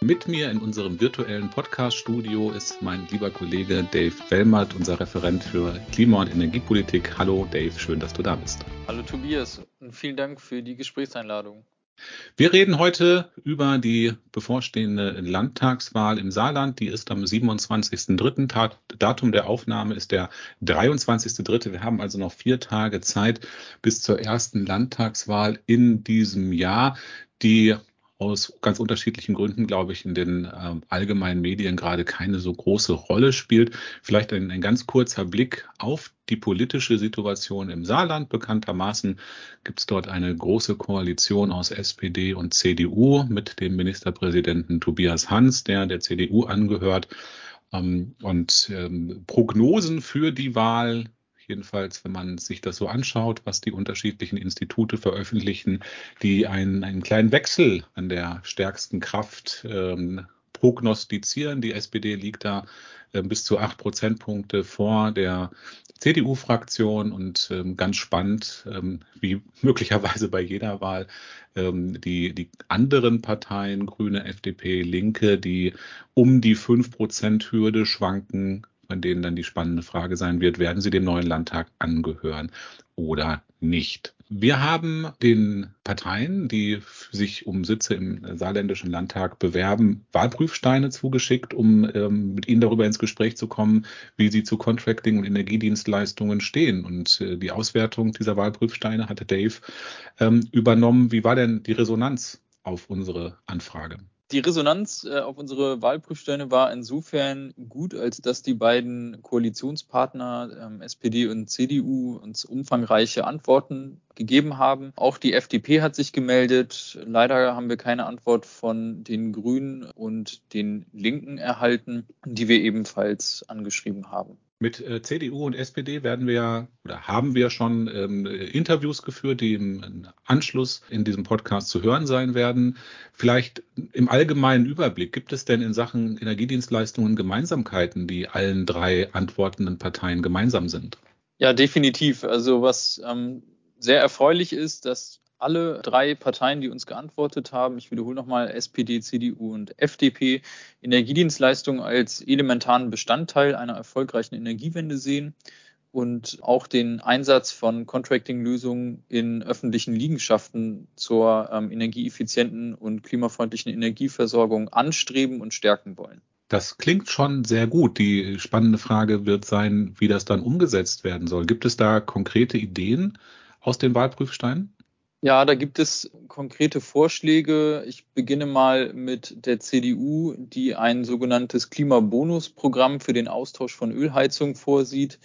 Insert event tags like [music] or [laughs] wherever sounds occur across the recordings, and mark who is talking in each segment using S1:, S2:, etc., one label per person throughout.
S1: Mit mir in unserem virtuellen Podcast-Studio ist mein lieber Kollege Dave Wellmert, unser Referent für Klima- und Energiepolitik. Hallo Dave, schön, dass du da bist.
S2: Hallo Tobias und vielen Dank für die Gesprächseinladung.
S1: Wir reden heute über die bevorstehende Landtagswahl im Saarland. Die ist am 27.03. Datum der Aufnahme ist der 23.03. Wir haben also noch vier Tage Zeit bis zur ersten Landtagswahl in diesem Jahr, die aus ganz unterschiedlichen Gründen, glaube ich, in den äh, allgemeinen Medien gerade keine so große Rolle spielt. Vielleicht ein, ein ganz kurzer Blick auf die politische Situation im Saarland. Bekanntermaßen gibt es dort eine große Koalition aus SPD und CDU mit dem Ministerpräsidenten Tobias Hans, der der CDU angehört. Ähm, und ähm, Prognosen für die Wahl jedenfalls, wenn man sich das so anschaut, was die unterschiedlichen Institute veröffentlichen, die einen, einen kleinen Wechsel an der stärksten Kraft ähm, prognostizieren. Die SPD liegt da äh, bis zu acht Prozentpunkte vor der CDU-Fraktion und ähm, ganz spannend, ähm, wie [laughs] möglicherweise bei jeder Wahl, ähm, die, die anderen Parteien, Grüne, FDP, Linke, die um die fünf Prozent Hürde schwanken, von denen dann die spannende Frage sein wird, werden sie dem neuen Landtag angehören oder nicht. Wir haben den Parteien, die sich um Sitze im saarländischen Landtag bewerben, Wahlprüfsteine zugeschickt, um ähm, mit ihnen darüber ins Gespräch zu kommen, wie sie zu Contracting und Energiedienstleistungen stehen. Und äh, die Auswertung dieser Wahlprüfsteine hatte Dave ähm, übernommen. Wie war denn die Resonanz auf unsere Anfrage?
S2: Die Resonanz äh, auf unsere Wahlprüfsteine war insofern gut, als dass die beiden Koalitionspartner ähm, SPD und CDU uns umfangreiche Antworten gegeben haben. Auch die FDP hat sich gemeldet. Leider haben wir keine Antwort von den Grünen und den Linken erhalten, die wir ebenfalls angeschrieben haben.
S1: Mit äh, CDU und SPD werden wir oder haben wir schon ähm, Interviews geführt, die im Anschluss in diesem Podcast zu hören sein werden. Vielleicht im allgemeinen Überblick, gibt es denn in Sachen Energiedienstleistungen Gemeinsamkeiten, die allen drei antwortenden Parteien gemeinsam sind?
S2: Ja, definitiv. Also was ähm, sehr erfreulich ist, dass alle drei Parteien, die uns geantwortet haben, ich wiederhole nochmal SPD, CDU und FDP, Energiedienstleistungen als elementaren Bestandteil einer erfolgreichen Energiewende sehen und auch den Einsatz von Contracting-Lösungen in öffentlichen Liegenschaften zur ähm, energieeffizienten und klimafreundlichen Energieversorgung anstreben und stärken wollen.
S1: Das klingt schon sehr gut. Die spannende Frage wird sein, wie das dann umgesetzt werden soll. Gibt es da konkrete Ideen aus den Wahlprüfsteinen?
S2: Ja, da gibt es konkrete Vorschläge. Ich beginne mal mit der CDU, die ein sogenanntes Klimabonusprogramm für den Austausch von Ölheizung vorsieht,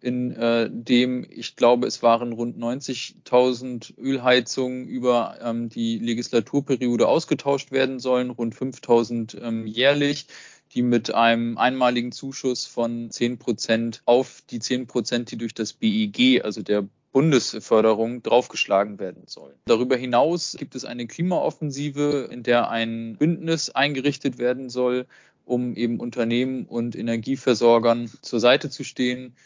S2: in äh, dem ich glaube, es waren rund 90.000 Ölheizungen über ähm, die Legislaturperiode ausgetauscht werden sollen, rund 5.000 ähm, jährlich die mit einem einmaligen Zuschuss von 10 Prozent auf die 10 Prozent, die durch das BEG, also der Bundesförderung draufgeschlagen werden sollen. Darüber hinaus gibt es eine Klimaoffensive, in der ein Bündnis eingerichtet werden soll, um eben Unternehmen und Energieversorgern zur Seite zu stehen,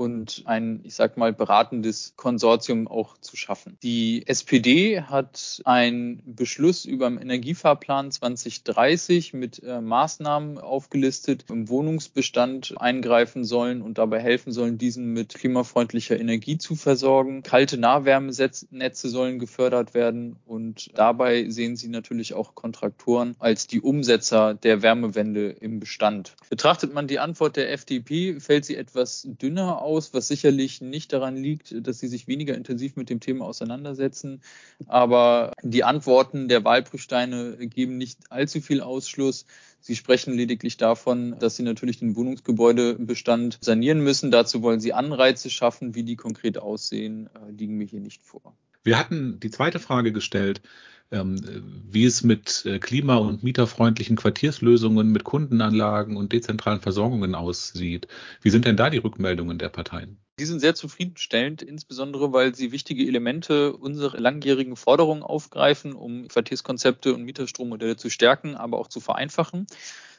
S2: und ein, ich sag mal, beratendes Konsortium auch zu schaffen. Die SPD hat einen Beschluss über den Energiefahrplan 2030 mit äh, Maßnahmen aufgelistet, im Wohnungsbestand eingreifen sollen und dabei helfen sollen, diesen mit klimafreundlicher Energie zu versorgen. Kalte Nahwärmenetze sollen gefördert werden und dabei sehen sie natürlich auch Kontraktoren als die Umsetzer der Wärmewende im Bestand. Betrachtet man die Antwort der FDP, fällt sie etwas dünner aus aus, was sicherlich nicht daran liegt, dass sie sich weniger intensiv mit dem Thema auseinandersetzen. Aber die Antworten der Wahlprüfsteine geben nicht allzu viel Ausschluss. Sie sprechen lediglich davon, dass sie natürlich den Wohnungsgebäudebestand sanieren müssen. Dazu wollen sie Anreize schaffen. Wie die konkret aussehen, äh, liegen mir hier nicht vor.
S1: Wir hatten die zweite Frage gestellt, wie es mit äh, klima- und mieterfreundlichen Quartierslösungen, mit Kundenanlagen und dezentralen Versorgungen aussieht. Wie sind denn da die Rückmeldungen der Parteien?
S2: Die sind sehr zufriedenstellend, insbesondere weil sie wichtige Elemente unserer langjährigen Forderungen aufgreifen, um Quartierskonzepte und Mieterstrommodelle zu stärken, aber auch zu vereinfachen.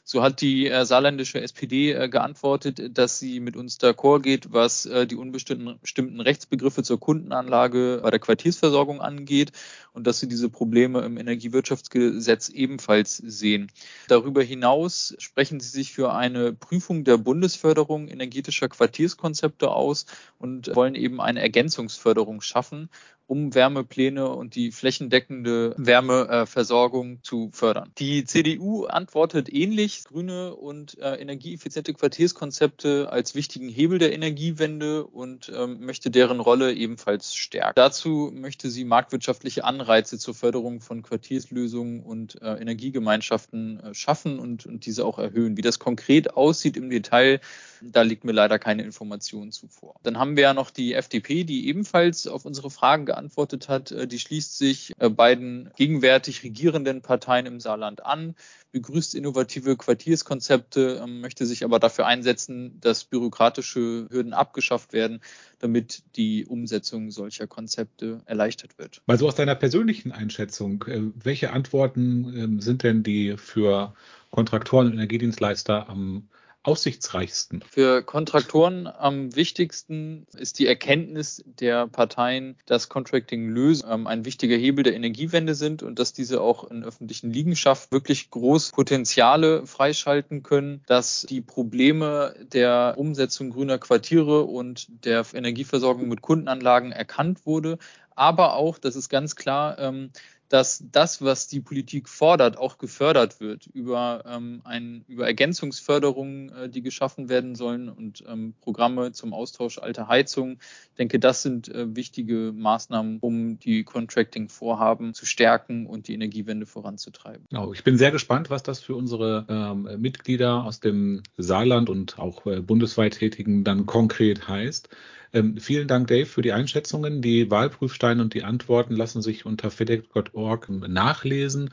S2: So hat die äh, saarländische SPD äh, geantwortet, dass sie mit uns d'accord geht, was äh, die unbestimmten Rechtsbegriffe zur Kundenanlage bei der Quartiersversorgung angeht und dass sie diese Probleme im Energiewirtschaftsgesetz ebenfalls sehen. Darüber hinaus sprechen sie sich für eine Prüfung der Bundesförderung energetischer Quartierskonzepte aus und wollen eben eine Ergänzungsförderung schaffen, um Wärmepläne und die flächendeckende Wärmeversorgung zu fördern. Die CDU antwortet ähnlich. Grüne und äh, energieeffiziente Quartierskonzepte als wichtigen Hebel der Energiewende und ähm, möchte deren Rolle ebenfalls stärken. Dazu möchte sie marktwirtschaftliche Anreize zur Förderung von Quartierslösungen und äh, Energiegemeinschaften äh, schaffen und, und diese auch erhöhen. Wie das konkret aussieht im Detail, da liegt mir leider keine Information zuvor. Dann haben wir ja noch die FDP, die ebenfalls auf unsere Fragen geantwortet hat. Äh, die schließt sich äh, beiden gegenwärtig regierenden Parteien im Saarland an, begrüßt innovative Quartierskonzepte, ähm, möchte sich aber dafür einsetzen, dass bürokratische Hürden abgeschafft werden, damit die Umsetzung solcher Konzepte erleichtert wird.
S1: Mal so aus deiner persönlichen Einschätzung, äh, welche Antworten ähm, sind denn die für Kontraktoren und Energiedienstleister am aussichtsreichsten?
S2: Für Kontraktoren am wichtigsten ist die Erkenntnis der Parteien, dass Contracting-Lösungen ähm, ein wichtiger Hebel der Energiewende sind und dass diese auch in öffentlichen Liegenschaft wirklich groß Potenziale freischalten können, dass die Probleme der Umsetzung grüner Quartiere und der Energieversorgung mit Kundenanlagen erkannt wurde, aber auch, das ist ganz klar, ähm, dass das, was die Politik fordert, auch gefördert wird über, ähm, ein, über Ergänzungsförderungen, äh, die geschaffen werden sollen und ähm, Programme zum Austausch alter Heizungen. Ich denke, das sind äh, wichtige Maßnahmen, um die Contracting-Vorhaben zu stärken und die Energiewende voranzutreiben.
S1: Genau, ich bin sehr gespannt, was das für unsere ähm, Mitglieder aus dem Saarland und auch äh, bundesweit Tätigen dann konkret heißt. Ähm, vielen Dank, Dave, für die Einschätzungen. Die Wahlprüfsteine und die Antworten lassen sich unter fedex.org nachlesen.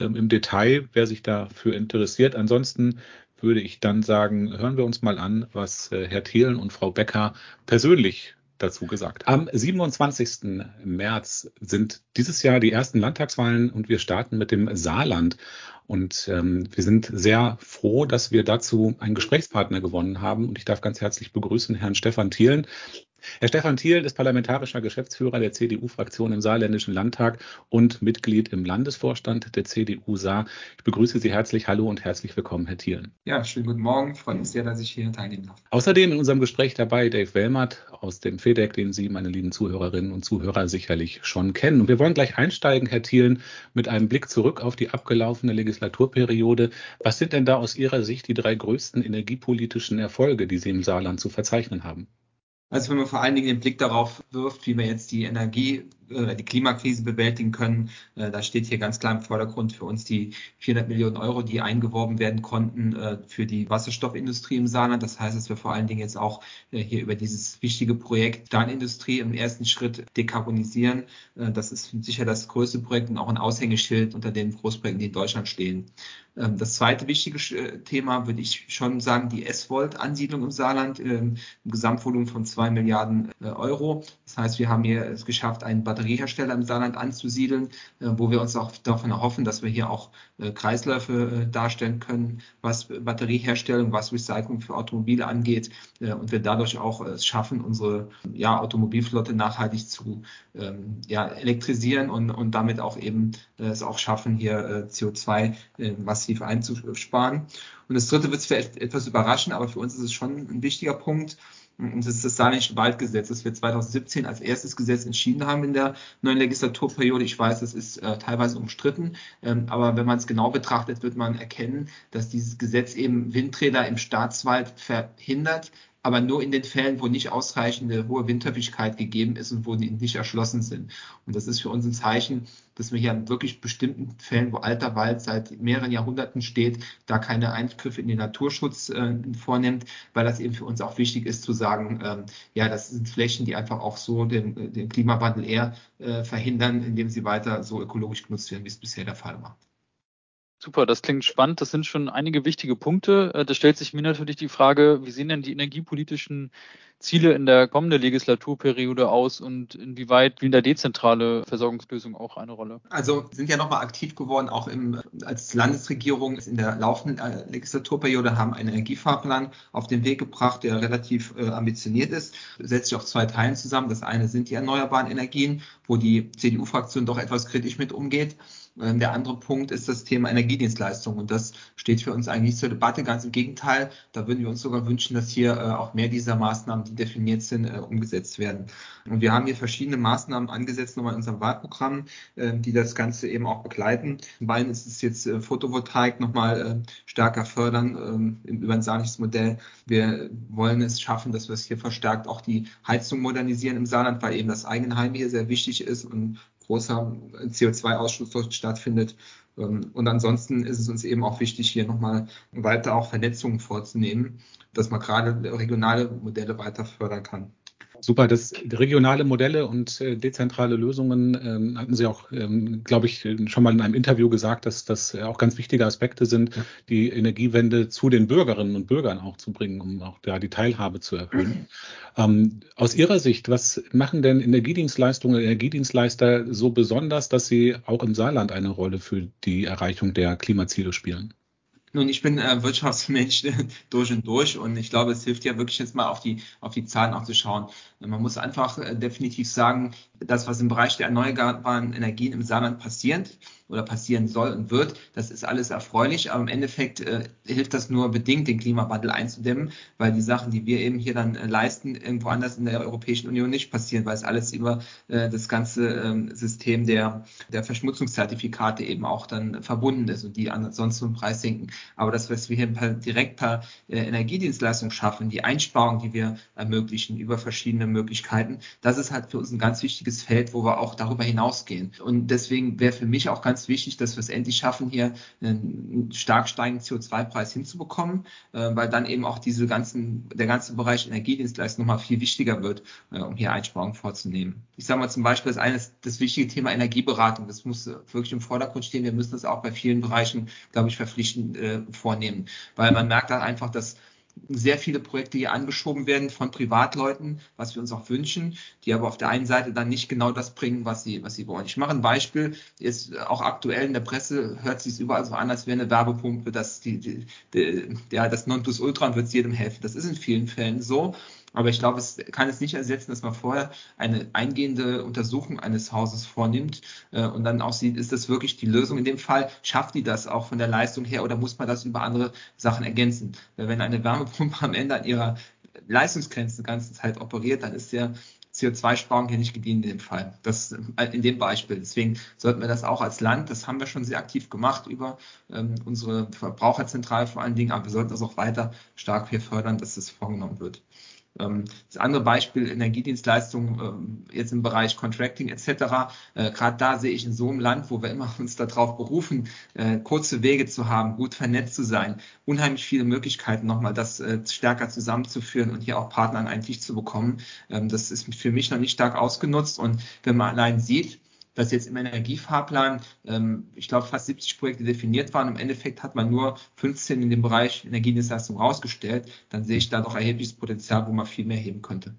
S1: Ähm, Im Detail, wer sich dafür interessiert. Ansonsten würde ich dann sagen, hören wir uns mal an, was äh, Herr Thielen und Frau Becker persönlich dazu gesagt. Am 27. März sind dieses Jahr die ersten Landtagswahlen und wir starten mit dem Saarland. Und ähm, wir sind sehr froh, dass wir dazu einen Gesprächspartner gewonnen haben. Und ich darf ganz herzlich begrüßen Herrn Stefan Thielen. Herr Stefan Thiel ist parlamentarischer Geschäftsführer der CDU-Fraktion im Saarländischen Landtag und Mitglied im Landesvorstand der CDU Saar. Ich begrüße Sie herzlich. Hallo und herzlich willkommen, Herr Thielen.
S3: Ja, schönen guten Morgen. Ich freue mich sehr, dass ich hier teilnehmen darf.
S1: Außerdem in unserem Gespräch dabei Dave Wellmert aus dem FEDEC, den Sie, meine lieben Zuhörerinnen und Zuhörer, sicherlich schon kennen. Und wir wollen gleich einsteigen, Herr Thielen, mit einem Blick zurück auf die abgelaufene Legislaturperiode. Was sind denn da aus Ihrer Sicht die drei größten energiepolitischen Erfolge, die Sie im Saarland zu verzeichnen haben?
S3: Also wenn man vor allen Dingen den Blick darauf wirft, wie wir jetzt die Energie äh, die Klimakrise bewältigen können. Äh, da steht hier ganz klar im Vordergrund für uns die 400 Millionen Euro, die eingeworben werden konnten äh, für die Wasserstoffindustrie im Saarland. Das heißt, dass wir vor allen Dingen jetzt auch hier über dieses wichtige Projekt Stahlindustrie im ersten Schritt dekarbonisieren. Das ist sicher das größte Projekt und auch ein Aushängeschild unter den Großprojekten, die in Deutschland stehen. Ähm, das zweite wichtige Thema würde ich schon sagen, die S-Volt-Ansiedlung im Saarland im Gesamtvolumen von zwei Milliarden Euro. Das heißt, wir haben hier es geschafft, einen Batterie Batteriehersteller im Saarland anzusiedeln, äh, wo wir uns auch davon erhoffen, dass wir hier auch äh, Kreisläufe äh, darstellen können, was Batterieherstellung, was Recycling für Automobile angeht und wir dadurch auch es schaffen, unsere ja, Automobilflotte nachhaltig zu ähm, ja, elektrisieren und, und damit auch eben es auch schaffen, hier CO2 massiv einzusparen. Und das dritte wird es vielleicht etwas überraschen, aber für uns ist es schon ein wichtiger Punkt. Und das ist das Saarländische Waldgesetz, das wir 2017 als erstes Gesetz entschieden haben in der neuen Legislaturperiode. Ich weiß, das ist äh, teilweise umstritten, ähm, aber wenn man es genau betrachtet, wird man erkennen, dass dieses Gesetz eben Windräder im Staatswald verhindert, aber nur in den Fällen, wo nicht ausreichende hohe Windhäufigkeit gegeben ist und wo die nicht erschlossen sind. Und das ist für uns ein Zeichen, dass wir hier an wirklich bestimmten Fällen, wo alter Wald seit mehreren Jahrhunderten steht, da keine Eingriffe in den Naturschutz äh, vornimmt, weil das eben für uns auch wichtig ist zu sagen, ähm, ja, das sind Flächen, die einfach auch so den, den Klimawandel eher äh, verhindern, indem sie weiter so ökologisch genutzt werden, wie es bisher der Fall war.
S2: Super, das klingt spannend. Das sind schon einige wichtige Punkte. Äh, da stellt sich mir natürlich die Frage, wie sehen denn die energiepolitischen Ziele in der kommenden Legislaturperiode aus und inwieweit spielen da dezentrale Versorgungslösungen auch eine Rolle?
S3: Also sind ja nochmal aktiv geworden, auch im, als Landesregierung in der laufenden äh, Legislaturperiode, haben einen Energiefahrplan auf den Weg gebracht, der relativ äh, ambitioniert ist, setzt sich auf zwei Teilen zusammen. Das eine sind die erneuerbaren Energien, wo die CDU-Fraktion doch etwas kritisch mit umgeht. Ähm, der andere Punkt ist das Thema Energiedienstleistung und das steht für uns eigentlich zur Debatte. Ganz im Gegenteil, da würden wir uns sogar wünschen, dass hier äh, auch mehr dieser Maßnahmen, die definiert sind, äh, umgesetzt werden. Und wir haben hier verschiedene Maßnahmen angesetzt nochmal in unserem Wahlprogramm, ähm, die das Ganze eben auch begleiten. Zum einen ist es jetzt äh, Photovoltaik nochmal stärker fördern ähm, über ein saarliches Modell. Wir wollen es schaffen, dass wir es hier verstärkt auch die Heizung modernisieren im Saarland, weil eben das Eigenheim hier sehr wichtig ist und großer CO2-Ausstoß dort stattfindet. Ähm, und ansonsten ist es uns eben auch wichtig, hier nochmal weiter auch Vernetzungen vorzunehmen, dass man gerade regionale Modelle weiter fördern kann.
S1: Super, das regionale Modelle und äh, dezentrale Lösungen ähm, hatten Sie auch, ähm, glaube ich, schon mal in einem Interview gesagt, dass das auch ganz wichtige Aspekte sind, die Energiewende zu den Bürgerinnen und Bürgern auch zu bringen, um auch da die Teilhabe zu erhöhen. [clears throat] Ähm, aus Ihrer Sicht, was machen denn Energiedienstleistungen, Energiedienstleister so besonders, dass sie auch im Saarland eine Rolle für die Erreichung der Klimaziele spielen?
S3: Nun, ich bin äh, Wirtschaftsmensch [laughs] durch und durch und ich glaube, es hilft ja wirklich jetzt mal auf die, auf die Zahlen auch zu schauen. Man muss einfach äh, definitiv sagen, das, was im Bereich der erneuerbaren Energien im Saarland passiert oder passieren soll und wird, das ist alles erfreulich, aber im Endeffekt äh, hilft das nur bedingt, den Klimawandel einzudämmen, weil die Sachen, die wir eben hier dann äh, leisten, irgendwo anders in der Europäischen Union nicht passieren, weil es alles über äh, das ganze ähm, System der, der Verschmutzungszertifikate eben auch dann verbunden ist und die ansonsten im Preis sinken. Aber das, was wir hier direkt per äh, Energiedienstleistung schaffen, die Einsparung, die wir ermöglichen über verschiedene Möglichkeiten, das ist halt für uns ein ganz wichtiges Feld, wo wir auch darüber hinausgehen. Und deswegen wäre für mich auch ganz wichtig, dass wir es endlich schaffen, hier einen stark steigenden CO2-Preis hinzubekommen, äh, weil dann eben auch diese ganzen, der ganze Bereich Energiedienstleistung nochmal viel wichtiger wird, äh, um hier Einsparungen vorzunehmen. Ich sage mal zum Beispiel das eine ist das wichtige Thema Energieberatung. Das muss wirklich im Vordergrund stehen. Wir müssen das auch bei vielen Bereichen, glaube ich, verpflichtend äh, vornehmen, weil man merkt dann einfach, dass sehr viele Projekte hier angeschoben werden von Privatleuten, was wir uns auch wünschen, die aber auf der einen Seite dann nicht genau das bringen, was sie, was sie wollen. Ich mache ein Beispiel, ist auch aktuell in der Presse hört sich überall so an, als wäre eine Werbepumpe, dass die, die, die, ja, das Nonplusultra und wird jedem helfen. Das ist in vielen Fällen so. Aber ich glaube, es kann es nicht ersetzen, dass man vorher eine eingehende Untersuchung eines Hauses vornimmt äh, und dann auch sieht, ist das wirklich die Lösung in dem Fall? Schafft die das auch von der Leistung her oder muss man das über andere Sachen ergänzen? Weil wenn eine Wärmepumpe am Ende an ihrer Leistungsgrenze die ganze Zeit operiert, dann ist der CO2-Sparung hier nicht gedient in dem Fall. Das äh, in dem Beispiel. Deswegen sollten wir das auch als Land, das haben wir schon sehr aktiv gemacht über ähm, unsere Verbraucherzentrale vor allen Dingen, aber wir sollten das auch weiter stark hier fördern, dass das vorgenommen wird. Ähm, das andere Beispiel Energiedienstleistungen ähm, jetzt im Bereich Contracting etc. Äh, gerade da sehe ich in so einem Land, wo wir immer [laughs] uns darauf berufen, äh, kurze Wege zu haben, gut vernetzt zu sein, unheimlich viele Möglichkeiten nochmal das äh, stärker zusammenzuführen und hier auch Partner an einen Tisch zu bekommen. Ähm, das ist für mich noch nicht stark ausgenutzt und wenn man allein sieht, dass jetzt im Energiefahrplan, ähm, ich glaube, fast 70 Projekte definiert waren. Im Endeffekt hat man nur 15 in dem Bereich Energiedienstleistung rausgestellt. Dann sehe ich da doch erhebliches Potenzial, wo man viel mehr heben könnte.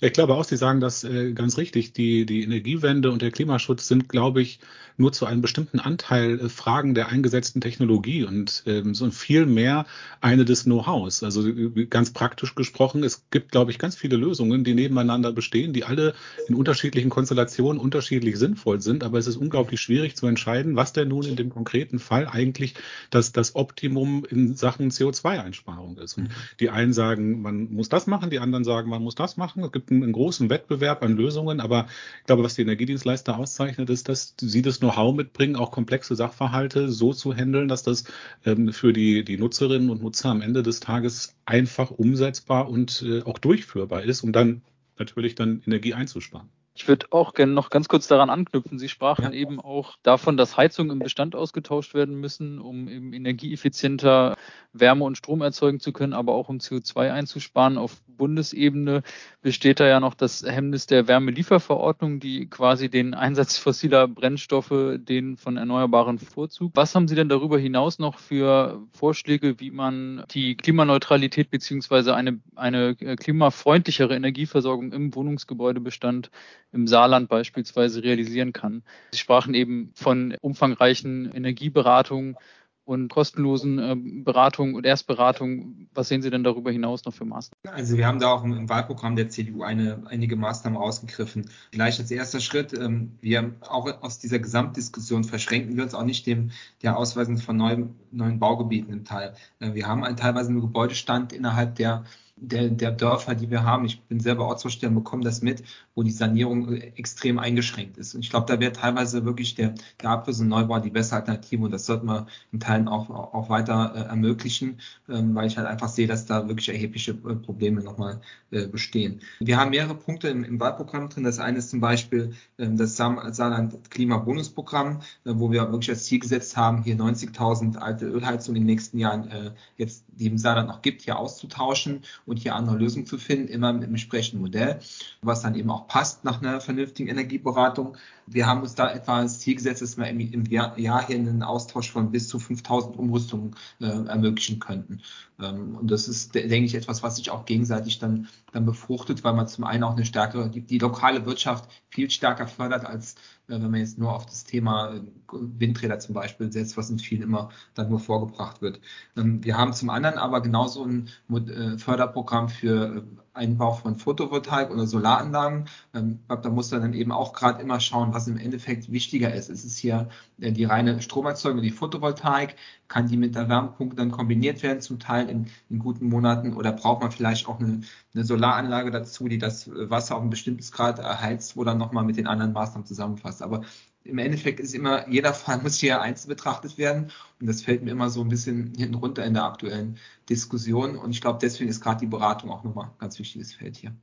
S1: Ja, ich glaube auch, Sie sagen das äh, ganz richtig. Die, die Energiewende und der Klimaschutz sind, glaube ich, nur zu einem bestimmten Anteil äh, Fragen der eingesetzten Technologie und ähm, so viel mehr eine des Know-hows. Also äh, ganz praktisch gesprochen, es gibt, glaube ich, ganz viele Lösungen, die nebeneinander bestehen, die alle in unterschiedlichen Konstellationen unterschiedlich sinnvoll sind. Aber es ist unglaublich schwierig zu entscheiden, was denn nun in dem konkreten Fall eigentlich das, das Optimum in Sachen CO2-Einsparung ist. Und die einen sagen, man muss das machen, die anderen sagen, man muss das machen. Es gibt einen, einen großen Wettbewerb an Lösungen, aber ich glaube, was die Energiedienstleister auszeichnet, ist, dass sie das Know-how mitbringen, auch komplexe Sachverhalte so zu handeln, dass das ähm, für die, die Nutzerinnen und Nutzer am Ende des Tages einfach umsetzbar und äh, auch durchführbar ist, um dann natürlich dann Energie einzusparen.
S2: Ich würde auch gerne noch ganz kurz daran anknüpfen. Sie sprachen ja. eben auch davon, dass Heizungen im Bestand ausgetauscht werden müssen, um eben energieeffizienter Wärme und Strom erzeugen zu können, aber auch um CO2 einzusparen. Auf Bundesebene besteht da ja noch das Hemmnis der Wärmelieferverordnung, die quasi den Einsatz fossiler Brennstoffe den von Erneuerbaren Vorzug. Was haben Sie denn darüber hinaus noch für Vorschläge, wie man die Klimaneutralität beziehungsweise eine, eine klimafreundlichere Energieversorgung im Wohnungsgebäudebestand im Saarland beispielsweise realisieren kann? Sie sprachen eben von umfangreichen Energieberatungen und kostenlosen äh, Beratungen und Erstberatungen. Was sehen Sie denn darüber hinaus noch für Maßnahmen?
S3: Also wir haben da auch im Wahlprogramm der CDU eine, einige Maßnahmen rausgegriffen. Vielleicht als erster Schritt, ähm, wir auch aus dieser Gesamtdiskussion verschränken wir uns auch nicht dem der Ausweisung von neuen, neuen Baugebieten im Teil. Äh, wir haben einen teilweise einen Gebäudestand innerhalb der der, der Dörfer, die wir haben, ich bin selber Ortsvorsteher und bekomme das mit, wo die Sanierung äh, extrem eingeschränkt ist. Und ich glaube, da wäre teilweise wirklich der, der Abriss und Neubau die bessere Alternative und das sollte man in Teilen auch, auch weiter äh, ermöglichen, ähm, weil ich halt einfach sehe, dass da wirklich erhebliche äh, Probleme nochmal äh, bestehen. Wir haben mehrere Punkte im, im Wahlprogramm drin. Das eine ist zum Beispiel ähm, das Saarland Klimabonusprogramm, äh, wo wir wirklich als Ziel gesetzt haben, hier 90.000 alte Ölheizungen in den nächsten Jahren äh, jetzt, die im Saarland noch gibt, hier auszutauschen und hier andere Lösungen zu finden, immer mit dem entsprechenden Modell, was dann eben auch passt nach einer vernünftigen Energieberatung. Wir haben uns da etwa als Ziel gesetzt, dass wir im, Jahr, hier einen Austausch von bis zu 5000 Umrüstungen äh, ermöglichen könnten. Ähm, und das ist, denke ich, etwas, was sich auch gegenseitig dann, dann befruchtet, weil man zum einen auch eine stärkere, die, die lokale Wirtschaft viel stärker fördert, als wenn man jetzt nur auf das Thema äh, Windräder zum Beispiel setzt, was in vielen immer dann nur vorgebracht wird. Ähm, wir haben zum anderen aber genauso ein äh, Förderprogramm für äh, Einbau von Photovoltaik oder Solaranlagen. Ähm, da muss man dann eben auch gerade immer schauen, was im Endeffekt wichtiger ist. Ist es hier äh, die reine Stromerzeugung, die Photovoltaik? Kann die mit der Wärmepumpe dann kombiniert werden, zum Teil in, in guten Monaten? Oder braucht man vielleicht auch eine, eine, Solaranlage dazu, die das Wasser auf ein bestimmtes Grad erheizt, wo dann nochmal mit den anderen Maßnahmen zusammenfasst? Aber im Endeffekt ist immer, jeder Fall [laughs] muss hier einzeln betrachtet werden. Und das fällt mir immer so ein bisschen hinten runter in der aktuellen Diskussion. Und ich glaube, deswegen ist gerade die Beratung auch nochmal ein ganz wichtiges Feld hier.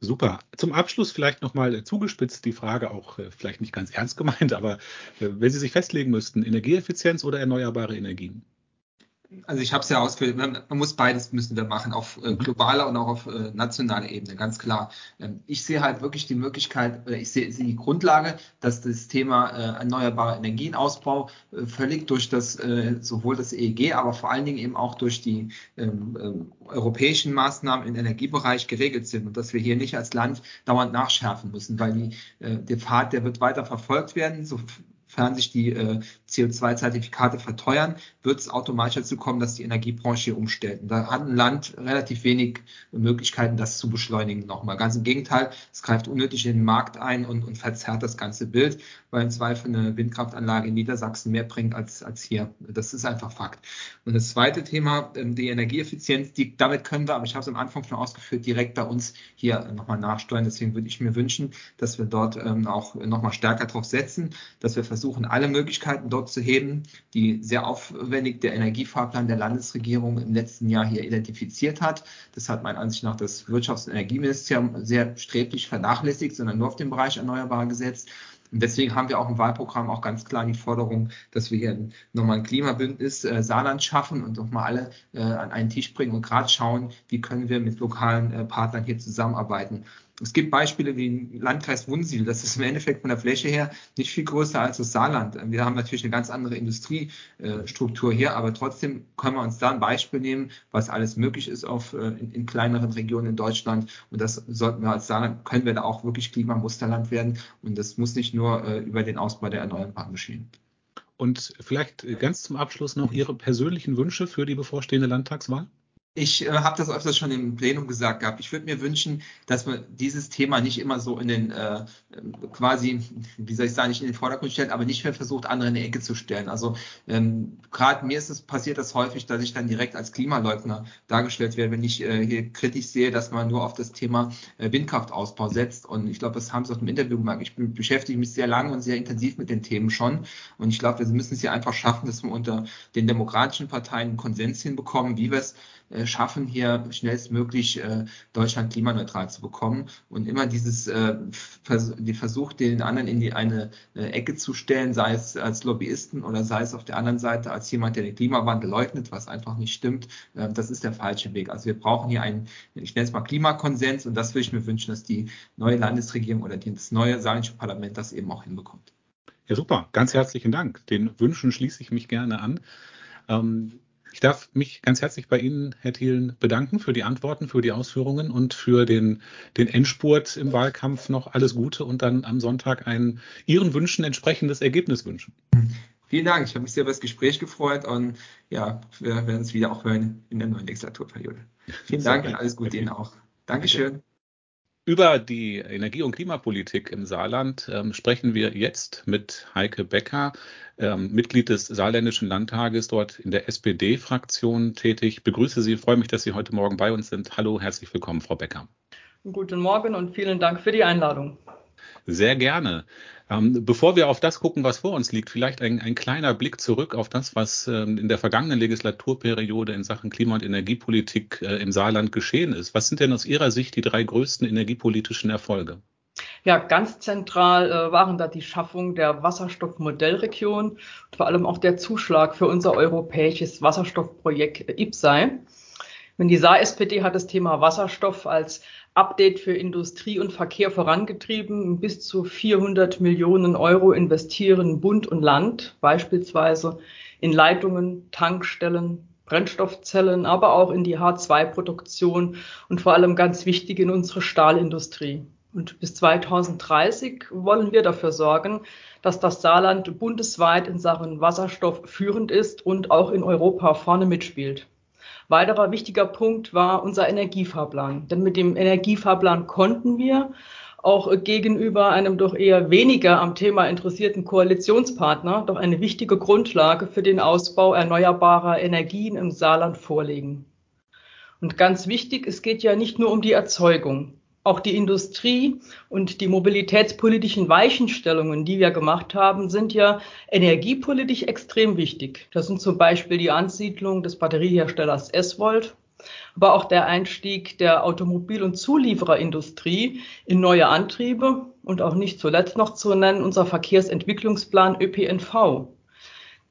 S1: Super. Zum Abschluss vielleicht nochmal zugespitzt die Frage, auch äh, vielleicht nicht ganz ernst gemeint, aber äh, wenn Sie sich festlegen müssten, Energieeffizienz oder erneuerbare Energien?
S3: Also ich habe es ja ausgeführt, man, muss beides müssen wir machen, auf äh, mhm. globaler und auch auf äh, nationaler Ebene, ganz klar. Ähm, ich sehe halt wirklich die Möglichkeit, oder ich sehe, sehe die Grundlage, dass das Thema äh, erneuerbare Energienausbau äh, völlig durch das, äh, sowohl das EEG, aber vor allen Dingen eben auch durch die ähm, äh, europäischen Maßnahmen im Energiebereich geregelt sind und dass wir hier nicht als Land dauernd nachschärfen müssen, weil die, äh, der Pfad, der wird weiter verfolgt werden, so sofern sich die äh, CO2-Zertifikate verteuern, wird es automatisch dazu kommen, dass die Energiebranche hier umstellt. Und da hat ein Land relativ wenig Möglichkeiten, das zu beschleunigen nochmal. Ganz im Gegenteil, es greift unnötig in den Markt ein und, und verzerrt das ganze Bild, weil im Zweifel eine Windkraftanlage in Niedersachsen mehr bringt als, als hier. Das ist einfach Fakt. Und das zweite Thema, ähm, die Energieeffizienz, die, damit können wir, aber ich habe es am Anfang schon ausgeführt, direkt bei uns hier nochmal nachsteuern. Deswegen würde ich mir wünschen, dass wir dort ähm, auch nochmal stärker drauf setzen, dass wir versuchen, alle Möglichkeiten dort zu heben, die sehr aufwendig der Energiefahrplan der Landesregierung im letzten Jahr hier identifiziert hat. Das hat meiner Ansicht nach das Wirtschafts- und Energieministerium sehr sträflich vernachlässigt, sondern nur auf den Bereich Erneuerbare gesetzt. Und deswegen haben wir auch im Wahlprogramm auch ganz klar die Forderung, dass wir hier nochmal ein Klimabündnis äh, Saarland schaffen und nochmal alle äh, an einen Tisch bringen und gerade schauen, wie können wir mit lokalen äh, Partnern hier zusammenarbeiten. Es gibt Beispiele wie Landkreis Wunsiedel. Das ist im Endeffekt von der Fläche her nicht viel größer als das Saarland. Wir haben natürlich eine ganz andere Industriestruktur hier, aber trotzdem können wir uns da ein Beispiel nehmen, was alles möglich ist auf, äh, in, in kleineren Regionen in Deutschland. Und das sollten wir als Saarland, können wir da auch wirklich Klimamusterland werden. Und das muss nicht nur äh, über den Ausbau der Erneuerbaren geschehen.
S1: Und vielleicht ganz zum Abschluss noch Ihre persönlichen Wünsche für die bevorstehende Landtagswahl?
S3: Ich äh, habe das öfters schon im Plenum gesagt gehabt. Ich würde mir wünschen, dass man dieses Thema nicht immer so in den äh, quasi, wie soll ich sagen, nicht in den Vordergrund stellt, aber nicht mehr versucht, andere in die Ecke zu stellen. Also ähm, gerade mir ist es passiert das häufig, dass ich dann direkt als Klimaleugner dargestellt werde, wenn ich äh, hier kritisch sehe, dass man nur auf das Thema äh, Windkraftausbau setzt. Und ich glaube, das haben Sie auch im Interview gemerkt. Ich beschäftige mich sehr lange und sehr intensiv mit den Themen schon. Und ich glaube, wir müssen es hier einfach schaffen, dass wir unter den demokratischen Parteien einen Konsens hinbekommen, wie wir es äh, schaffen, hier schnellstmöglich äh, Deutschland klimaneutral zu bekommen. Und immer dieses äh, Vers die Versuch, den anderen in die eine äh, Ecke zu stellen, sei es als Lobbyisten oder sei es auf der anderen Seite als jemand, der den Klimawandel leugnet, was einfach nicht stimmt, äh, das ist der falsche Weg. Also wir brauchen hier einen, ich nenne es mal Klimakonsens und das würde ich mir wünschen, dass die neue Landesregierung oder das neue saarländische Parlament das eben auch hinbekommt.
S1: Ja, super. Ganz herzlichen Dank. Den Wünschen schließe ich mich gerne an. Ähm, ich darf mich ganz herzlich bei Ihnen, Herr Thielen, bedanken für die Antworten, für die Ausführungen und für den, den Endspurt im Wahlkampf noch alles Gute und dann am Sonntag ein Ihren Wünschen entsprechendes Ergebnis wünschen.
S3: Vielen Dank. Ich habe mich sehr über das Gespräch gefreut und ja, wir werden es wieder auch hören in der neuen Legislaturperiode. Vielen Dank und alles Gute Ihnen auch. Dankeschön.
S1: Über die Energie- und Klimapolitik im Saarland ähm, sprechen wir jetzt mit Heike Becker, ähm, Mitglied des Saarländischen Landtages, dort in der SPD-Fraktion tätig. Ich begrüße Sie, freue mich, dass Sie heute Morgen bei uns sind. Hallo, herzlich willkommen, Frau Becker.
S4: Guten Morgen und vielen Dank für die Einladung.
S1: Sehr gerne. Ähm, bevor wir auf das gucken, was vor uns liegt, vielleicht ein, ein kleiner Blick zurück auf das, was ähm, in der vergangenen Legislaturperiode in Sachen Klima- und Energiepolitik äh, im Saarland geschehen ist. Was sind denn aus Ihrer Sicht die drei größten energiepolitischen Erfolge?
S4: Ja, ganz zentral äh, waren da die Schaffung der Wasserstoffmodellregion und vor allem auch der Zuschlag für unser europäisches Wasserstoffprojekt IPSAI. Wenn die Saar-SPD hat das Thema Wasserstoff als Update für Industrie und Verkehr vorangetrieben. Bis zu 400 Millionen Euro investieren Bund und Land, beispielsweise in Leitungen, Tankstellen, Brennstoffzellen, aber auch in die H2-Produktion und vor allem ganz wichtig in unsere Stahlindustrie. Und bis 2030 wollen wir dafür sorgen, dass das Saarland bundesweit in Sachen Wasserstoff führend ist und auch in Europa vorne mitspielt. Weiterer wichtiger Punkt war unser Energiefahrplan. Denn mit dem Energiefahrplan konnten wir auch gegenüber einem doch eher weniger am Thema interessierten Koalitionspartner doch eine wichtige Grundlage für den Ausbau erneuerbarer Energien im Saarland vorlegen. Und ganz wichtig, es geht ja nicht nur um die Erzeugung. Auch die Industrie und die mobilitätspolitischen Weichenstellungen, die wir gemacht haben, sind ja energiepolitisch extrem wichtig. Das sind zum Beispiel die Ansiedlung des Batterieherstellers S-Volt, aber auch der Einstieg der Automobil- und Zuliefererindustrie in neue Antriebe und auch nicht zuletzt noch zu nennen unser Verkehrsentwicklungsplan ÖPNV,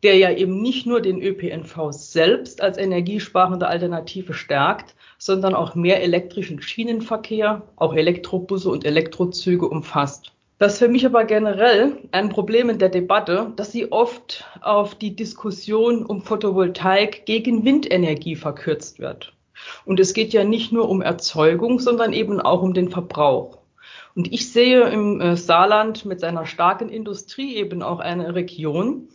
S4: der ja eben nicht nur den ÖPNV selbst als energiesparende Alternative stärkt, sondern auch mehr elektrischen Schienenverkehr, auch Elektrobusse und Elektrozüge umfasst. Das ist für mich aber generell ein Problem in der Debatte, dass sie oft auf die Diskussion um Photovoltaik gegen Windenergie verkürzt wird. Und es geht ja nicht nur um Erzeugung, sondern eben auch um den Verbrauch. Und ich sehe im äh, Saarland mit seiner starken Industrie eben auch eine Region,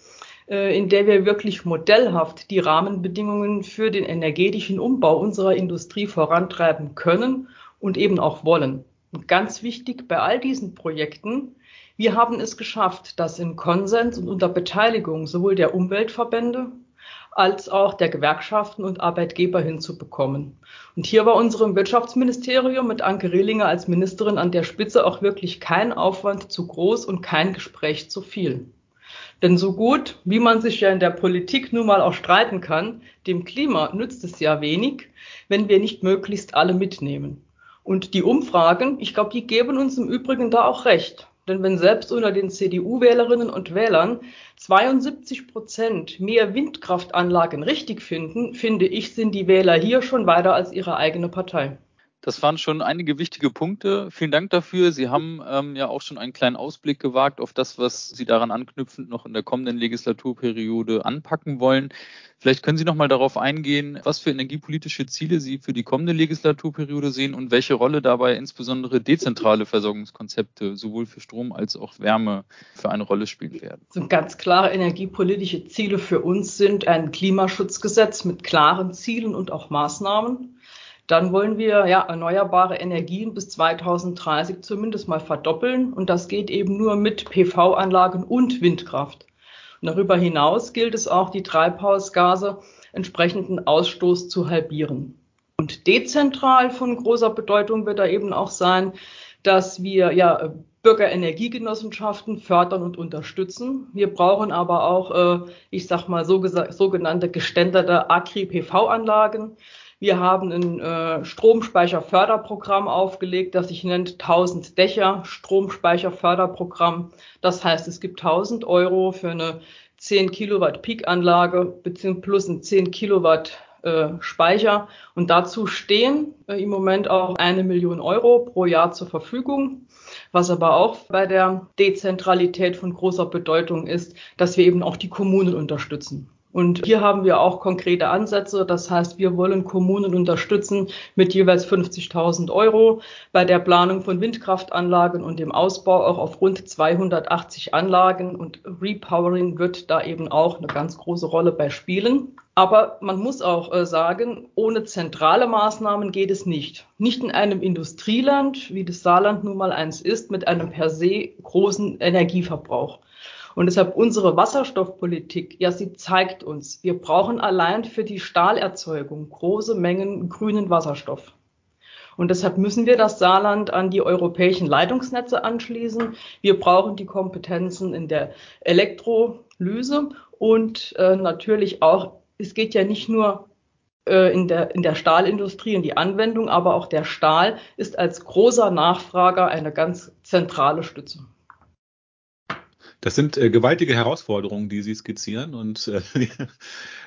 S4: in der wir wirklich modellhaft die Rahmenbedingungen für den energetischen Umbau unserer Industrie vorantreiben können und eben auch wollen. Und ganz wichtig bei all diesen Projekten, wir haben es geschafft, das in Konsens und unter Beteiligung sowohl der Umweltverbände als auch der Gewerkschaften und Arbeitgeber hinzubekommen. Und hier war unserem Wirtschaftsministerium mit Anke Rehlinger als Ministerin an der Spitze auch wirklich kein Aufwand zu groß und kein Gespräch zu viel. Denn so gut, wie man sich ja in der Politik nun mal auch streiten kann, dem Klima nützt es ja wenig, wenn wir nicht möglichst alle mitnehmen. Und die Umfragen, ich glaube, die geben uns im Übrigen da auch recht. Denn wenn selbst unter den CDU-Wählerinnen und Wählern 72 Prozent mehr Windkraftanlagen richtig finden, finde ich, sind die Wähler hier schon weiter als ihre eigene Partei.
S2: Das waren schon einige wichtige Punkte. Vielen Dank dafür. Sie haben ähm, ja auch schon einen kleinen Ausblick gewagt auf das, was Sie daran anknüpfend noch in der kommenden Legislaturperiode anpacken wollen. Vielleicht können Sie noch mal darauf eingehen, was für energiepolitische Ziele Sie für die kommende Legislaturperiode sehen und welche Rolle dabei insbesondere dezentrale Versorgungskonzepte sowohl für Strom als auch Wärme für eine Rolle spielen werden.
S4: So ganz klare energiepolitische Ziele für uns sind ein Klimaschutzgesetz mit klaren Zielen und auch Maßnahmen dann wollen wir ja erneuerbare Energien bis 2030 zumindest mal verdoppeln. Und das geht eben nur mit PV-Anlagen und Windkraft. Und darüber hinaus gilt es auch, die Treibhausgase entsprechenden Ausstoß zu halbieren. Und dezentral von großer Bedeutung wird da eben auch sein, dass wir ja Bürgerenergiegenossenschaften fördern und unterstützen. Wir brauchen aber auch, äh, ich sag mal, so sogenannte geständerte Agri-PV-Anlagen. Wir haben ein äh, Stromspeicherförderprogramm aufgelegt, das sich nennt 1000 Dächer Stromspeicherförderprogramm. Das heißt, es gibt 1000 Euro für eine 10 Kilowatt Peak-Anlage beziehungsweise plus ein 10 Kilowatt äh, Speicher. Und dazu stehen äh, im Moment auch eine Million Euro pro Jahr zur Verfügung. Was aber auch bei der Dezentralität von großer Bedeutung ist, dass wir eben auch die Kommunen unterstützen. Und hier haben wir auch konkrete Ansätze. Das heißt, wir wollen Kommunen unterstützen mit jeweils 50.000 Euro bei der Planung von Windkraftanlagen und dem Ausbau auch auf rund 280 Anlagen. Und Repowering wird da eben auch eine ganz große Rolle bei spielen. Aber man muss auch äh, sagen, ohne zentrale Maßnahmen geht es nicht. Nicht in einem Industrieland, wie das Saarland nun mal eins ist, mit einem per se großen Energieverbrauch. Und deshalb unsere Wasserstoffpolitik, ja, sie zeigt uns, wir brauchen allein für die Stahlerzeugung große Mengen grünen Wasserstoff. Und deshalb müssen wir das Saarland an die europäischen Leitungsnetze anschließen. Wir brauchen die Kompetenzen in der Elektrolyse und äh, natürlich auch, es geht ja nicht nur äh, in der, in der Stahlindustrie in die Anwendung, aber auch der Stahl ist als großer Nachfrager eine ganz zentrale Stütze.
S1: Das sind äh, gewaltige Herausforderungen, die Sie skizzieren und äh, [laughs]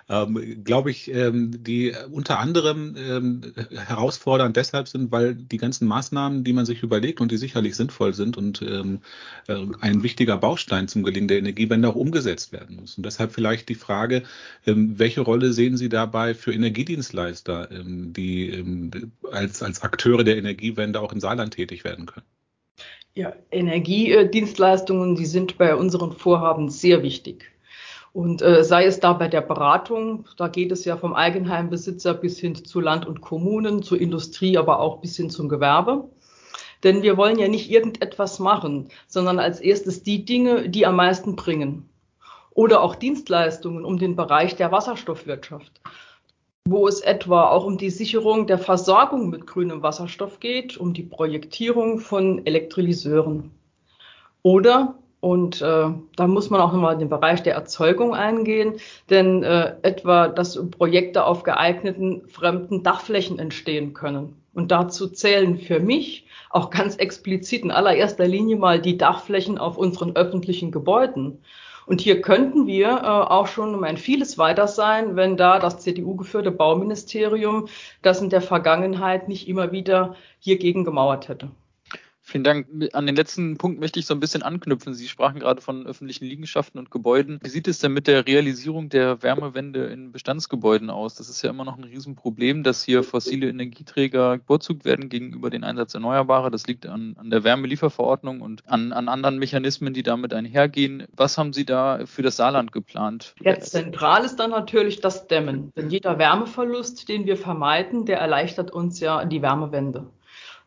S1: ähm, glaube ich, ähm, die unter anderem ähm, herausfordernd deshalb sind, weil die ganzen Maßnahmen, die man sich überlegt und die sicherlich sinnvoll sind und ähm, äh, ein wichtiger Baustein zum Gelingen der Energiewende auch umgesetzt werden müssen. Und deshalb vielleicht die Frage, ähm, welche Rolle sehen Sie dabei für Energiedienstleister, ähm, die ähm, als, als Akteure der Energiewende auch im Saarland tätig werden können?
S4: Ja, Energiedienstleistungen, die sind bei unseren Vorhaben sehr wichtig. Und äh, sei es da bei der Beratung, da geht es ja vom Eigenheimbesitzer bis hin zu Land und Kommunen, zur Industrie, aber auch bis hin zum Gewerbe. Denn wir wollen ja nicht irgendetwas machen, sondern als erstes die Dinge, die am meisten bringen. Oder auch Dienstleistungen um den Bereich der Wasserstoffwirtschaft wo es etwa auch um die Sicherung der Versorgung mit grünem Wasserstoff geht, um die Projektierung von Elektrolyseuren. Oder, und äh, da muss man auch nochmal in den Bereich der Erzeugung eingehen, denn äh, etwa, dass Projekte auf geeigneten fremden Dachflächen entstehen können. Und dazu zählen für mich auch ganz explizit in allererster Linie mal die Dachflächen auf unseren öffentlichen Gebäuden. Und hier könnten wir äh, auch schon um ein vieles weiter sein, wenn da das CDU-geführte Bauministerium das in der Vergangenheit nicht immer wieder hiergegen gemauert hätte.
S2: Vielen Dank. An den letzten Punkt möchte ich so ein bisschen anknüpfen. Sie sprachen gerade von öffentlichen Liegenschaften und Gebäuden. Wie sieht es denn mit der Realisierung der Wärmewende in Bestandsgebäuden aus? Das ist ja immer noch ein Riesenproblem, dass hier fossile Energieträger bevorzugt werden gegenüber den Einsatz erneuerbarer. Das liegt an, an der Wärmelieferverordnung und an, an anderen Mechanismen, die damit einhergehen. Was haben Sie da für das Saarland geplant?
S4: Ja, zentral ist dann natürlich das Dämmen. Denn jeder Wärmeverlust, den wir vermeiden, der erleichtert uns ja die Wärmewende.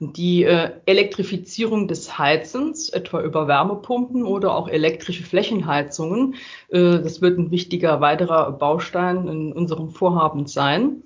S4: Die äh, Elektrifizierung des Heizens, etwa über Wärmepumpen oder auch elektrische Flächenheizungen, äh, das wird ein wichtiger weiterer Baustein in unserem Vorhaben sein.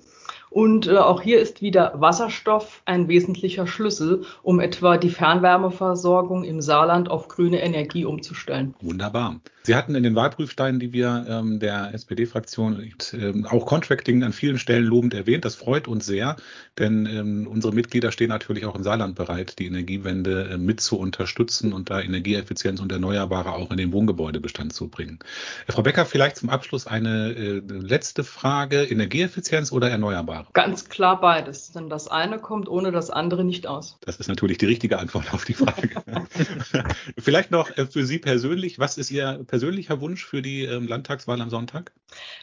S4: Und äh, auch hier ist wieder Wasserstoff ein wesentlicher Schlüssel, um etwa die Fernwärmeversorgung im Saarland auf grüne Energie umzustellen.
S1: Wunderbar. Sie hatten in den Wahlprüfsteinen, die wir ähm, der SPD-Fraktion ähm, auch Contracting an vielen Stellen lobend erwähnt. Das freut uns sehr, denn ähm, unsere Mitglieder stehen natürlich auch im Saarland bereit, die Energiewende äh, mit zu unterstützen und da Energieeffizienz und Erneuerbare auch in den Wohngebäudebestand zu bringen. Äh, Frau Becker, vielleicht zum Abschluss eine äh, letzte Frage. Energieeffizienz oder Erneuerbare?
S4: Ganz klar beides, denn das eine kommt ohne das andere nicht aus.
S1: Das ist natürlich die richtige Antwort auf die Frage. [laughs] vielleicht noch äh, für Sie persönlich, was ist Ihr persönlicher Wunsch für die ähm, Landtagswahl am Sonntag?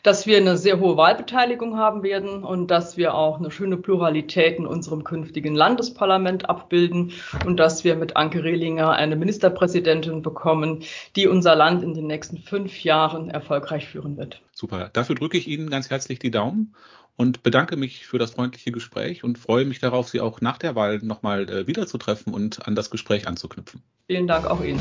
S4: Dass wir eine sehr hohe Wahlbeteiligung haben werden und dass wir auch eine schöne Pluralität in unserem künftigen Landesparlament abbilden und dass wir mit Anke Rehlinger eine Ministerpräsidentin bekommen, die unser Land in den nächsten fünf Jahren erfolgreich führen wird.
S1: Super. Dafür drücke ich Ihnen ganz herzlich die Daumen und bedanke mich für das freundliche Gespräch und freue mich darauf, Sie auch nach der Wahl nochmal äh, wiederzutreffen und an das Gespräch anzuknüpfen.
S4: Vielen Dank auch Ihnen.